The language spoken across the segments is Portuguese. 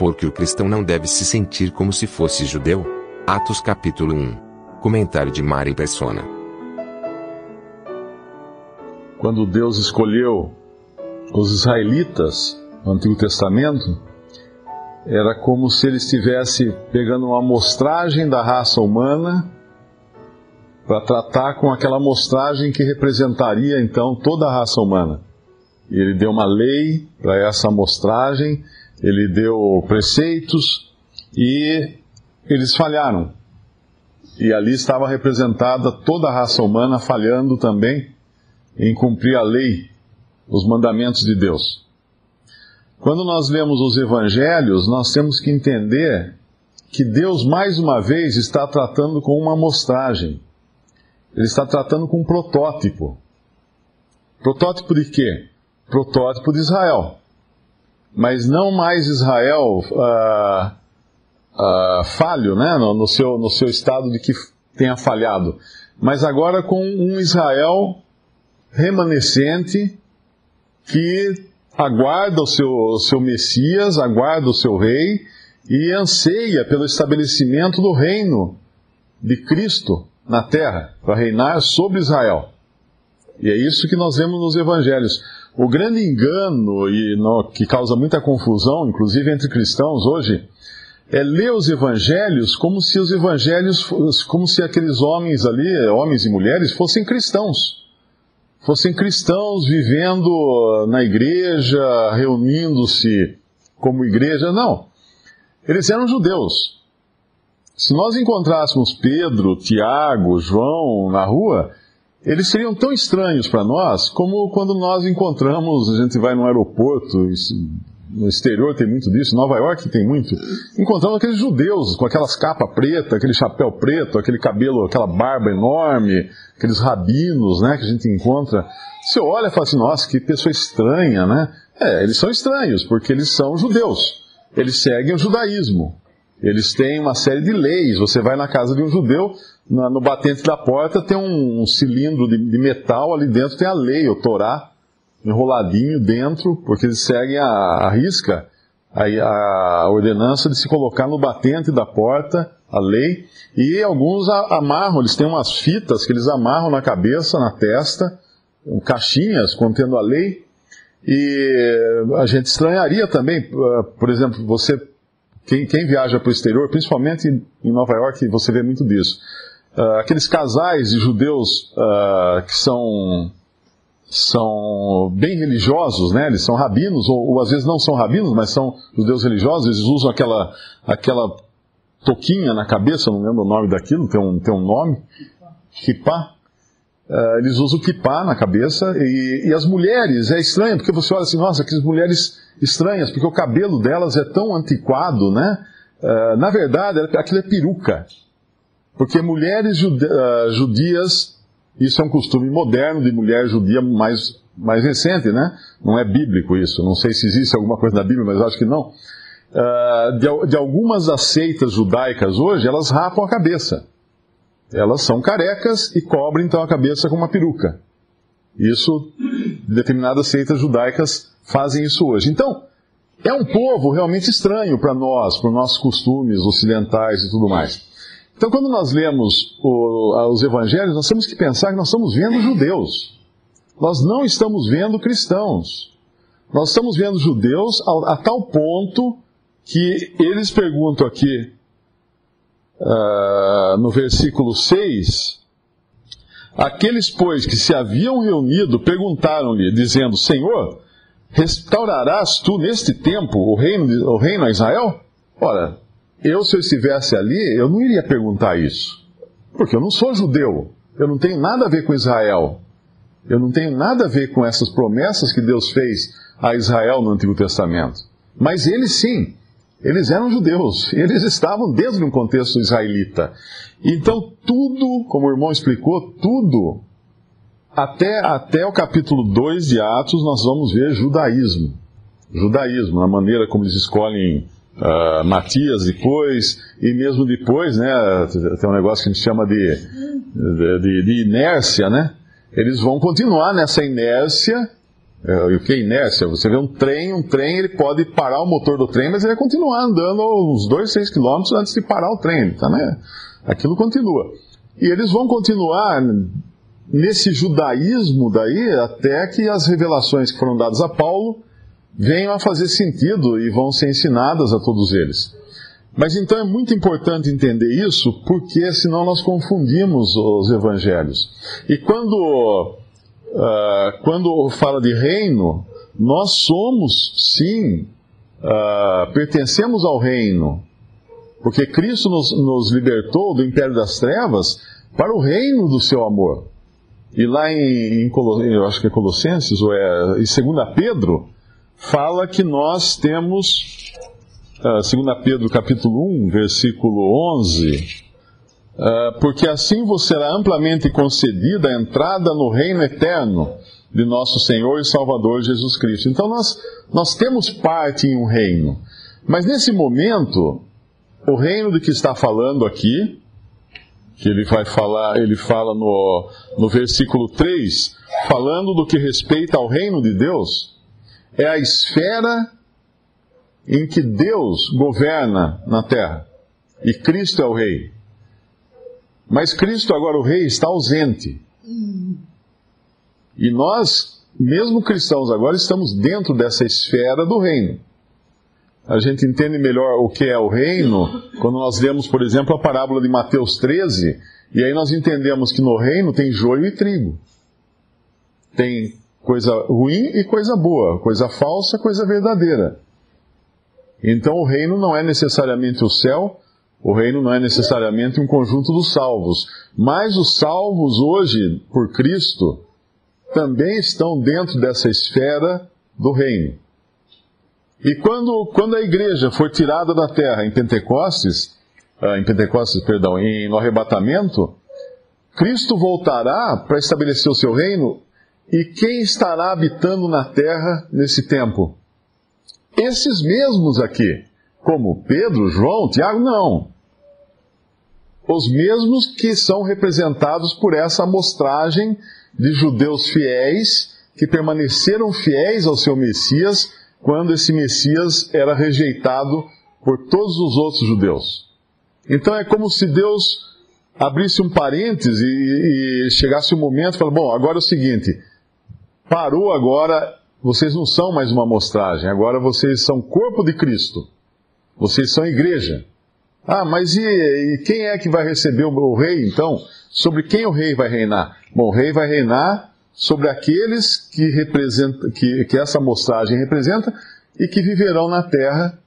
Porque o cristão não deve se sentir como se fosse judeu. Atos capítulo 1. Comentário de Mari Persona. Quando Deus escolheu os israelitas no Antigo Testamento, era como se ele estivesse pegando uma amostragem da raça humana para tratar com aquela amostragem que representaria então toda a raça humana. E ele deu uma lei para essa amostragem, ele deu preceitos e eles falharam. E ali estava representada toda a raça humana falhando também em cumprir a lei, os mandamentos de Deus. Quando nós lemos os evangelhos, nós temos que entender que Deus mais uma vez está tratando com uma amostragem. Ele está tratando com um protótipo. Protótipo de quê? Protótipo de Israel. Mas não mais Israel ah, ah, falho, né? No, no, seu, no seu estado de que tenha falhado. Mas agora com um Israel remanescente que aguarda o seu, o seu Messias, aguarda o seu rei e anseia pelo estabelecimento do reino de Cristo na terra, para reinar sobre Israel. E é isso que nós vemos nos evangelhos. O grande engano e no, que causa muita confusão, inclusive entre cristãos hoje, é ler os evangelhos como se os evangelhos, como se aqueles homens ali, homens e mulheres, fossem cristãos. Fossem cristãos vivendo na igreja, reunindo-se como igreja. Não. Eles eram judeus. Se nós encontrássemos Pedro, Tiago, João na rua, eles seriam tão estranhos para nós como quando nós encontramos, a gente vai no aeroporto, no exterior tem muito disso, Nova York tem muito, encontramos aqueles judeus com aquelas capas pretas, aquele chapéu preto, aquele cabelo, aquela barba enorme, aqueles rabinos, né, que a gente encontra. Você olha e fala assim, nossa, que pessoa estranha, né? É, eles são estranhos, porque eles são judeus. Eles seguem o judaísmo. Eles têm uma série de leis. Você vai na casa de um judeu, no batente da porta tem um, um cilindro de, de, metal, ali dentro tem a lei, o Torá, enroladinho dentro, porque eles seguem a, a risca, a, a, ordenança de se colocar no batente da porta, a lei, e alguns amarram, eles têm umas fitas que eles amarram na cabeça, na testa, caixinhas contendo a lei, e a gente estranharia também, por exemplo, você quem, quem viaja para o exterior, principalmente em Nova York, você vê muito disso. Uh, aqueles casais de judeus uh, que são, são bem religiosos, né? eles são rabinos, ou, ou, às vezes não são rabinos, mas são judeus religiosos, eles usam aquela, aquela toquinha na cabeça, não lembro o nome daquilo, tem um, tem um nome, kippah, Uh, eles usam kippah na cabeça e, e, as mulheres, é estranho, porque você olha assim, nossa, que mulheres estranhas, porque o cabelo delas é tão antiquado, né? Uh, na verdade, aquilo é peruca. Porque mulheres uh, judias, isso é um costume moderno de mulher judia mais, mais recente, né? Não é bíblico isso, não sei se existe alguma coisa na Bíblia, mas acho que não. De, de algumas das seitas judaicas hoje, elas rapam a cabeça elas são carecas e cobrem então a cabeça com uma peruca. Isso, determinadas seitas judaicas fazem isso hoje. Então, é um povo realmente estranho para nós, para os nossos costumes ocidentais e tudo mais. Então, quando nós lemos o, os evangelhos, nós temos que pensar que nós estamos vendo judeus. Nós não estamos vendo cristãos. Nós estamos vendo judeus a, a tal ponto que eles perguntam aqui uh, no versículo 6, aqueles, pois, que se haviam reunido, perguntaram-lhe, dizendo: Senhor, restaurarás tu neste tempo o reino, o reino a Israel? Ora, eu, se eu estivesse ali, eu não iria perguntar isso, porque eu não sou judeu, eu não tenho nada a ver com Israel, eu não tenho nada a ver com essas promessas que Deus fez a Israel no Antigo Testamento. Mas eles sim, eles eram judeus, eles estavam dentro de um contexto israelita. Então, tudo, como o irmão explicou, tudo, até, até o capítulo 2 de Atos, nós vamos ver judaísmo. Judaísmo, na maneira como eles escolhem uh, Matias depois, e mesmo depois, né, tem um negócio que a gente chama de, de, de inércia, né? Eles vão continuar nessa inércia é, e o que é inércia? Você vê um trem, um trem, ele pode parar o motor do trem, mas ele vai continuar andando uns 2, 6 quilômetros antes de parar o trem. Tá, né? Aquilo continua. E eles vão continuar nesse judaísmo daí até que as revelações que foram dadas a Paulo venham a fazer sentido e vão ser ensinadas a todos eles. Mas então é muito importante entender isso, porque senão nós confundimos os evangelhos. E quando uh, quando fala de reino, nós somos, sim, uh, pertencemos ao reino. Porque Cristo nos, nos, libertou do império das trevas para o reino do seu amor. E lá em, em eu acho que é Colossenses, ou é em 2 Pedro, fala que nós temos, uh, 2 Pedro capítulo 1, versículo 11, ah, porque assim vos será amplamente concedida a entrada no reino eterno de nosso Senhor e Salvador Jesus Cristo. Então nós, nós temos parte em um reino. Mas nesse momento, o reino de que está falando aqui, que ele vai falar, ele fala no, no versículo 3, falando do que respeita ao reino de Deus, é a esfera em que Deus governa na terra. E Cristo é o rei. Mas Cristo, agora o Rei, está ausente. E nós, mesmo cristãos agora, estamos dentro dessa esfera do reino. A gente entende melhor o que é o reino quando nós lemos, por exemplo, a parábola de Mateus 13, e aí nós entendemos que no reino tem joio e trigo. Tem coisa ruim e coisa boa, coisa falsa, coisa verdadeira. Então o reino não é necessariamente o céu, o reino não é necessariamente um conjunto dos salvos, mas os salvos hoje, por Cristo, também estão dentro dessa esfera do reino. E quando, quando a igreja for tirada da terra em Pentecostes, ah, em Pentecostes, perdão, em, no arrebatamento, Cristo voltará para estabelecer o seu reino, e quem estará habitando na terra nesse tempo? Esses mesmos aqui como Pedro, João, Tiago, não. Os mesmos que são representados por essa amostragem de judeus fiéis que permaneceram fiéis ao seu Messias quando esse Messias era rejeitado por todos os outros judeus. Então é como se Deus abrisse um parêntese e, e chegasse um momento e falasse: bom, agora é o seguinte, parou agora, vocês não são mais uma amostragem, agora vocês são corpo de Cristo. Vocês são igreja. Ah, mas e, e quem é que vai receber o, o, rei, então? Sobre quem o rei vai reinar? Bom, o rei vai reinar sobre aqueles que, representa, que, que essa mostragem representa e que viverão na terra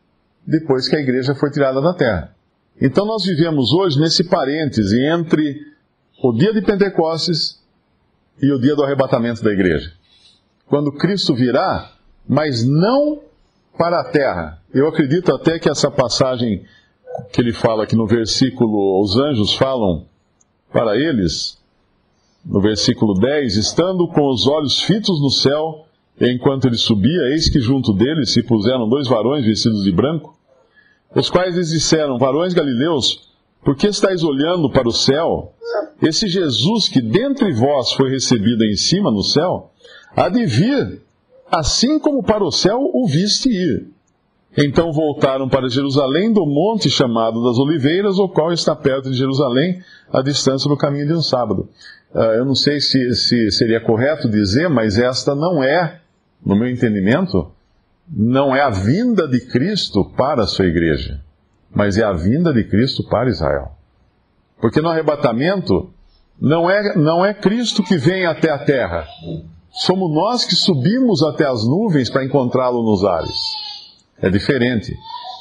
depois que a igreja for tirada da terra. Então nós vivemos hoje nesse parêntese entre o dia de Pentecostes e o dia do arrebatamento da igreja. Quando Cristo virá, mas não para a terra. Eu acredito até que essa passagem que ele fala aqui no versículo, os anjos falam para eles, no versículo 10, estando com os olhos fitos no céu, enquanto ele subia, eis que junto dele se puseram dois varões vestidos de branco, os quais lhes disseram, varões galileus, por que estáis olhando para o céu? Esse Jesus que dentre vós foi recebido em cima no céu, há de vir assim como para o céu o viste ir. Então voltaram para Jerusalém do monte chamado das Oliveiras, o qual está perto de Jerusalém, a distância do caminho de um sábado. Uh, eu não sei se, se seria correto dizer, mas esta não é, no meu entendimento, não é a vinda de Cristo para a sua igreja, mas é a vinda de Cristo para Israel. Porque no arrebatamento, não é, não é Cristo que vem até a terra, somos nós que subimos até as nuvens para encontrá-lo nos ares. É diferente.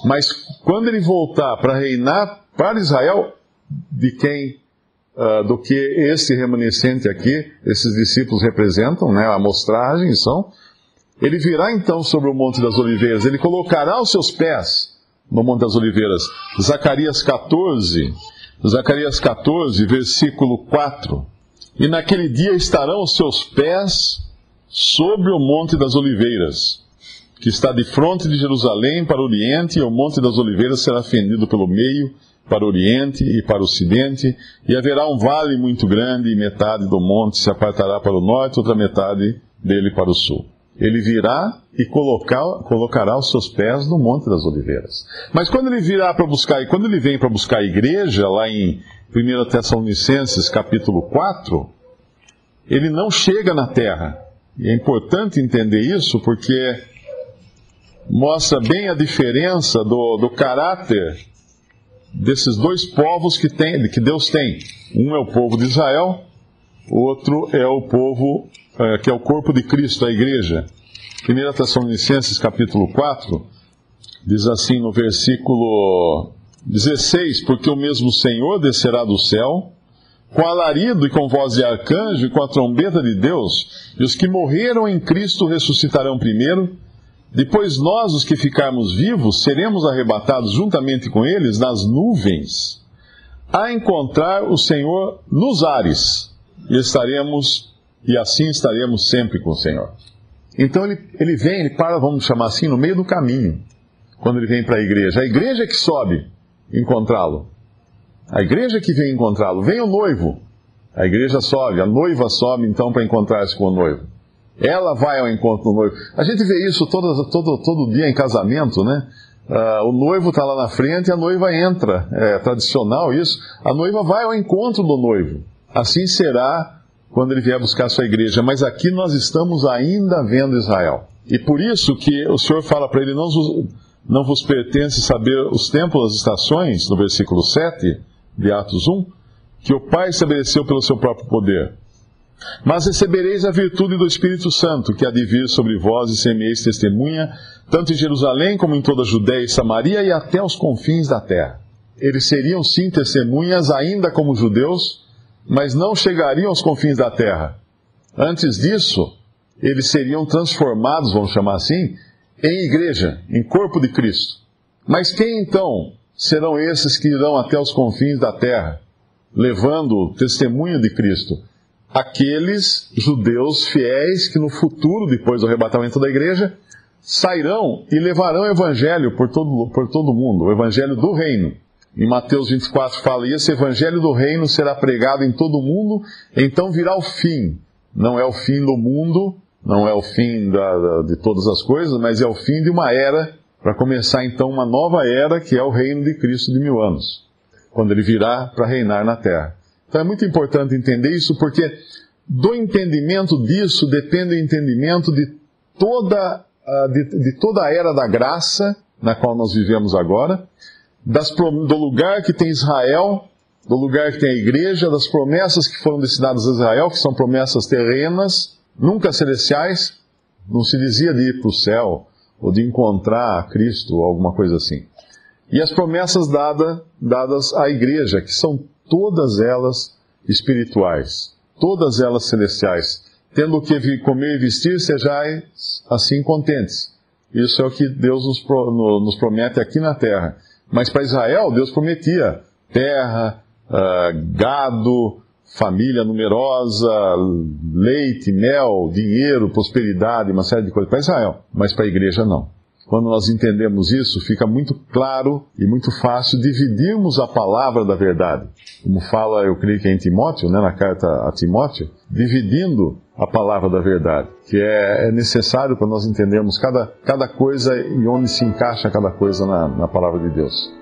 Mas quando ele voltar para reinar para Israel, de quem, uh, do que esse remanescente aqui, esses discípulos representam, né, a amostragem são, Ele virá então sobre o Monte das Oliveiras, ele colocará os seus pés no Monte das Oliveiras. Zacarias 14, Zacarias 14, versículo 4. E naquele dia estarão os seus pés sobre o Monte das Oliveiras, que está de frente de Jerusalém para o Oriente, e o Monte das Oliveiras será fendido pelo meio para o Oriente e para o Ocidente, e haverá um vale muito grande, e metade do monte se apartará para o norte, outra metade dele para o sul. Ele virá e colocar, colocará os seus pés no Monte das Oliveiras. Mas quando ele virá para buscar, e quando ele vem para buscar a igreja, lá em 1 Tessalonicenses capítulo 4, ele não chega na terra. E é importante entender isso porque mostra bem a diferença do, do caráter desses dois povos que, tem, que Deus tem. Um é o povo de Israel, outro é o povo é, que é o corpo de Cristo, a igreja. 1 Tessalonicenses capítulo 4 diz assim no versículo 16: Porque o mesmo Senhor descerá do céu com alarido e com voz de arcanjo e com a trombeta de Deus, e os que morreram em Cristo ressuscitarão primeiro. Depois nós, os que ficarmos vivos, seremos arrebatados juntamente com eles nas nuvens, a encontrar o Senhor nos ares, e estaremos, e assim estaremos sempre com o Senhor. Então ele, ele vem, ele para, vamos chamar assim, no meio do caminho, quando ele vem para a igreja. A igreja é que sobe encontrá-lo. A igreja que vem encontrá-lo. Vem o noivo. A igreja sobe, a noiva sobe então para encontrar-se com o noivo. Ela vai ao encontro do noivo. A gente vê isso todo, todo, todo dia em casamento, né? Uh, o noivo está lá na frente e a noiva entra. É tradicional isso. A noiva vai ao encontro do noivo. Assim será quando ele vier buscar sua igreja. Mas aqui nós estamos ainda vendo Israel. E por isso que o Senhor fala para ele: não, não vos pertence saber os tempos, as estações, no versículo 7 de Atos 1, que o Pai estabeleceu pelo seu próprio poder. Mas recebereis a virtude do Espírito Santo, que há de vir sobre vós e semeis testemunha, tanto em Jerusalém como em toda a Judéia e Samaria e até os confins da terra. Eles seriam sim testemunhas, ainda como judeus, mas não chegariam aos confins da terra. Antes disso, eles seriam transformados, vamos chamar assim, em igreja, em corpo de Cristo. Mas quem então serão esses que irão até os confins da terra, levando o testemunho de Cristo. Aqueles judeus fiéis que no futuro, depois do arrebatamento da igreja, sairão e levarão o evangelho por todo, por todo mundo, o evangelho do reino. Em Mateus 24 fala: E esse evangelho do reino será pregado em todo o mundo, então virá o fim. Não é o fim do mundo, não é o fim da, da, de todas as coisas, mas é o fim de uma era para começar então uma nova era que é o reino de Cristo de mil anos, quando ele virá para reinar na terra. Então é muito importante entender isso, porque do entendimento disso depende o entendimento de toda, de, de toda a era da graça na qual nós vivemos agora, das, do lugar que tem Israel, do lugar que tem a igreja, das promessas que foram destinadas a Israel, que são promessas terrenas, nunca celestiais. Não se dizia de ir para o céu, ou de encontrar Cristo, ou alguma coisa assim. E as promessas dada, dadas à igreja, que são todas elas espirituais, todas elas celestiais. Tendo o que comer e vestir, sejais assim contentes. Isso é o que Deus nos, nos promete aqui na terra. Mas para Israel, Deus prometia terra, uh, gado, família numerosa, leite, mel, dinheiro, prosperidade, uma série de coisas para Israel, mas para a igreja não. Quando nós entendemos isso, fica muito claro e muito fácil dividirmos a palavra da verdade. Como fala, eu creio que é em Timóteo, né, na carta a Timóteo, dividindo a palavra da verdade, que é, é necessário para nós entendermos cada, cada coisa e onde se encaixa cada coisa na, na palavra de Deus.